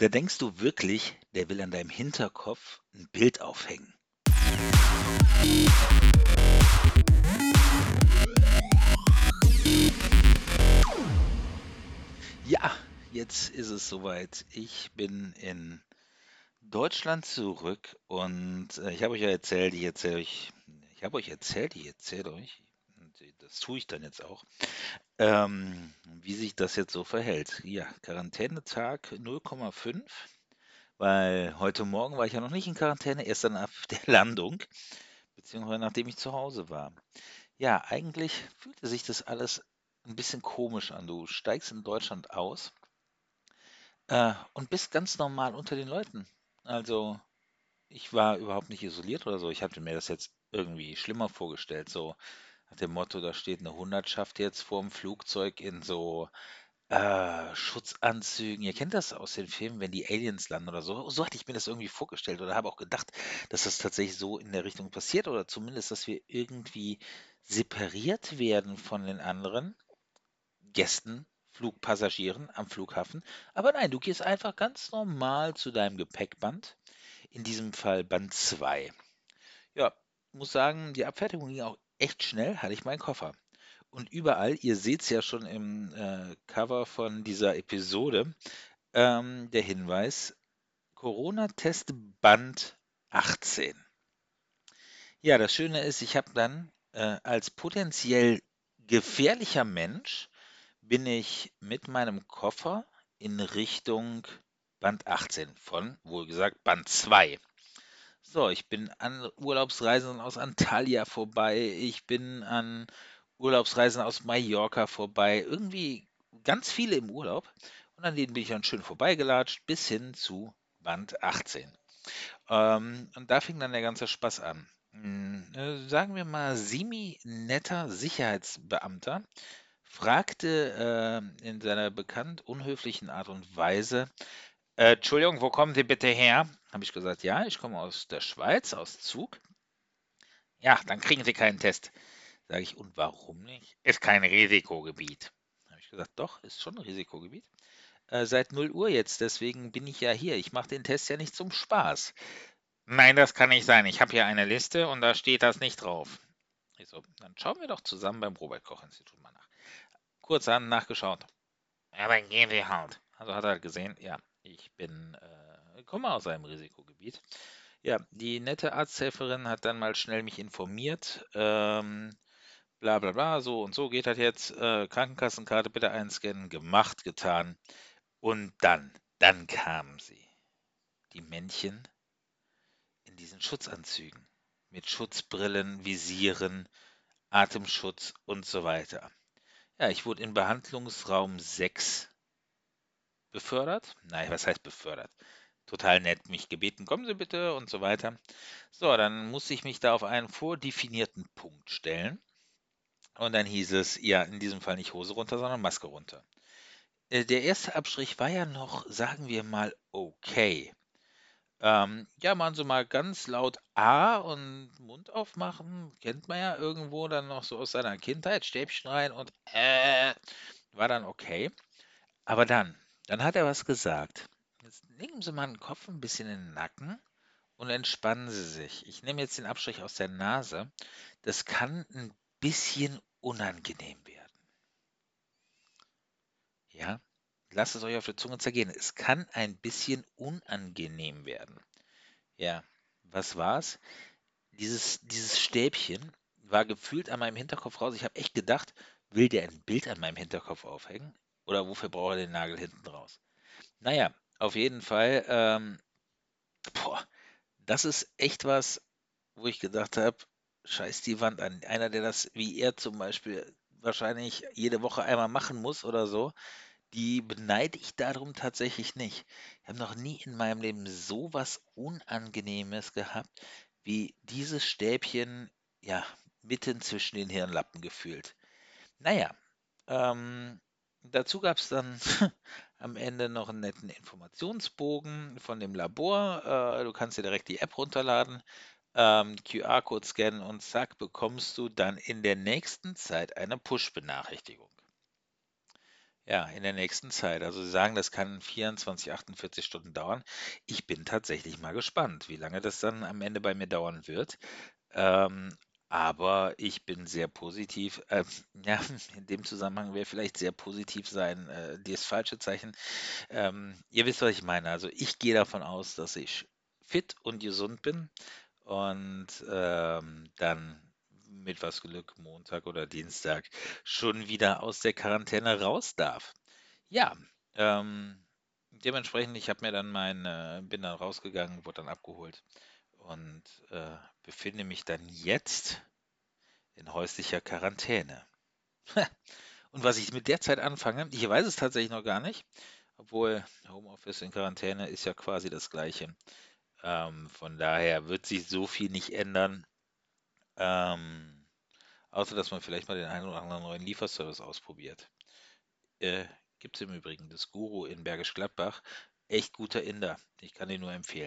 Da denkst du wirklich, der will an deinem Hinterkopf ein Bild aufhängen. Ja, jetzt ist es soweit. Ich bin in Deutschland zurück und äh, ich habe euch ja erzählt, ich erzähle euch, ich habe euch erzählt, ich erzähle euch, das tue ich dann jetzt auch, ähm, wie sich das jetzt so verhält. Ja, Quarantänetag 0,5, weil heute Morgen war ich ja noch nicht in Quarantäne, erst dann ab der Landung, beziehungsweise nachdem ich zu Hause war. Ja, eigentlich fühlte sich das alles ein bisschen komisch an. Du steigst in Deutschland aus äh, und bist ganz normal unter den Leuten. Also ich war überhaupt nicht isoliert oder so. Ich hatte mir das jetzt irgendwie schlimmer vorgestellt. So nach dem Motto, da steht eine Hundertschaft jetzt vorm Flugzeug in so äh, Schutzanzügen. Ihr kennt das aus den Filmen, wenn die Aliens landen oder so. So hatte ich mir das irgendwie vorgestellt oder habe auch gedacht, dass das tatsächlich so in der Richtung passiert oder zumindest, dass wir irgendwie separiert werden von den anderen Gästen, Flugpassagieren am Flughafen. Aber nein, du gehst einfach ganz normal zu deinem Gepäckband. In diesem Fall Band 2. Ja, muss sagen, die Abfertigung ging auch echt schnell, hatte ich meinen Koffer. Und überall, ihr seht es ja schon im äh, Cover von dieser Episode, ähm, der Hinweis, Corona-Test Band 18. Ja, das Schöne ist, ich habe dann äh, als potenziell gefährlicher Mensch bin ich mit meinem Koffer in Richtung Band 18 von, wohl gesagt, Band 2. So, ich bin an Urlaubsreisen aus Antalya vorbei, ich bin an Urlaubsreisen aus Mallorca vorbei, irgendwie ganz viele im Urlaub und an denen bin ich dann schön vorbeigelatscht bis hin zu Band 18. Ähm, und da fing dann der ganze Spaß an. Hm, äh, sagen wir mal, semi-netter Sicherheitsbeamter fragte äh, in seiner bekannt unhöflichen Art und Weise, äh, Entschuldigung, wo kommen Sie bitte her? Habe ich gesagt, ja, ich komme aus der Schweiz, aus Zug. Ja, dann kriegen Sie keinen Test. Sage ich, und warum nicht? Ist kein Risikogebiet. Habe ich gesagt, doch, ist schon ein Risikogebiet. Äh, seit 0 Uhr jetzt, deswegen bin ich ja hier. Ich mache den Test ja nicht zum Spaß. Nein, das kann nicht sein. Ich habe hier eine Liste und da steht das nicht drauf. Ich so, dann schauen wir doch zusammen beim Robert Koch Institut mal nach. Kurz an nachgeschaut. Ja, dann gehen wir halt. Also hat er gesehen, ja, ich bin, äh, komme aus einem Risikogebiet. Ja, die nette Arzthelferin hat dann mal schnell mich informiert. Ähm, bla bla bla, so und so geht das jetzt. Äh, Krankenkassenkarte bitte einscannen, gemacht, getan. Und dann, dann kamen sie. Die Männchen in diesen Schutzanzügen. Mit Schutzbrillen, Visieren, Atemschutz und so weiter. Ja, ich wurde in Behandlungsraum 6 befördert. Nein, was heißt befördert? Total nett, mich gebeten, kommen Sie bitte und so weiter. So, dann musste ich mich da auf einen vordefinierten Punkt stellen. Und dann hieß es, ja, in diesem Fall nicht Hose runter, sondern Maske runter. Äh, der erste Abstrich war ja noch, sagen wir mal, okay. Ähm, ja, machen Sie mal ganz laut A und Mund aufmachen. Kennt man ja irgendwo dann noch so aus seiner Kindheit. Stäbchen rein und äh, war dann okay. Aber dann, dann hat er was gesagt. Jetzt legen Sie mal den Kopf ein bisschen in den Nacken und entspannen Sie sich. Ich nehme jetzt den Abstrich aus der Nase. Das kann ein bisschen unangenehm werden. Ja, lasst es euch auf der Zunge zergehen. Es kann ein bisschen unangenehm werden. Ja, was war's? Dieses, dieses Stäbchen war gefühlt an meinem Hinterkopf raus. Ich habe echt gedacht, will der ein Bild an meinem Hinterkopf aufhängen? Oder wofür braucht er den Nagel hinten raus? Naja, auf jeden Fall, ähm, boah, das ist echt was, wo ich gedacht habe, scheiß die Wand an. Einer, der das wie er zum Beispiel wahrscheinlich jede Woche einmal machen muss oder so, die beneide ich darum tatsächlich nicht. Ich habe noch nie in meinem Leben so was Unangenehmes gehabt, wie dieses Stäbchen, ja, mitten zwischen den Hirnlappen gefühlt. Naja, ähm, Dazu gab es dann am Ende noch einen netten Informationsbogen von dem Labor. Äh, du kannst dir direkt die App runterladen, ähm, QR-Code scannen und zack, bekommst du dann in der nächsten Zeit eine Push-Benachrichtigung. Ja, in der nächsten Zeit. Also Sie sagen, das kann 24, 48 Stunden dauern. Ich bin tatsächlich mal gespannt, wie lange das dann am Ende bei mir dauern wird. Ähm, aber ich bin sehr positiv. Äh, ja, in dem Zusammenhang wäre vielleicht sehr positiv sein, äh, das falsche Zeichen. Ähm, ihr wisst, was ich meine. Also ich gehe davon aus, dass ich fit und gesund bin und ähm, dann mit was Glück Montag oder Dienstag schon wieder aus der Quarantäne raus darf. Ja, ähm, dementsprechend, ich habe mir dann mein, äh, bin dann rausgegangen, wurde dann abgeholt und äh, befinde mich dann jetzt in häuslicher Quarantäne. Und was ich mit der Zeit anfange, ich weiß es tatsächlich noch gar nicht, obwohl Homeoffice in Quarantäne ist ja quasi das gleiche. Ähm, von daher wird sich so viel nicht ändern. Ähm, außer dass man vielleicht mal den einen oder anderen neuen Lieferservice ausprobiert. Äh, Gibt es im Übrigen das Guru in Bergisch Gladbach. Echt guter Inder. Ich kann den nur empfehlen.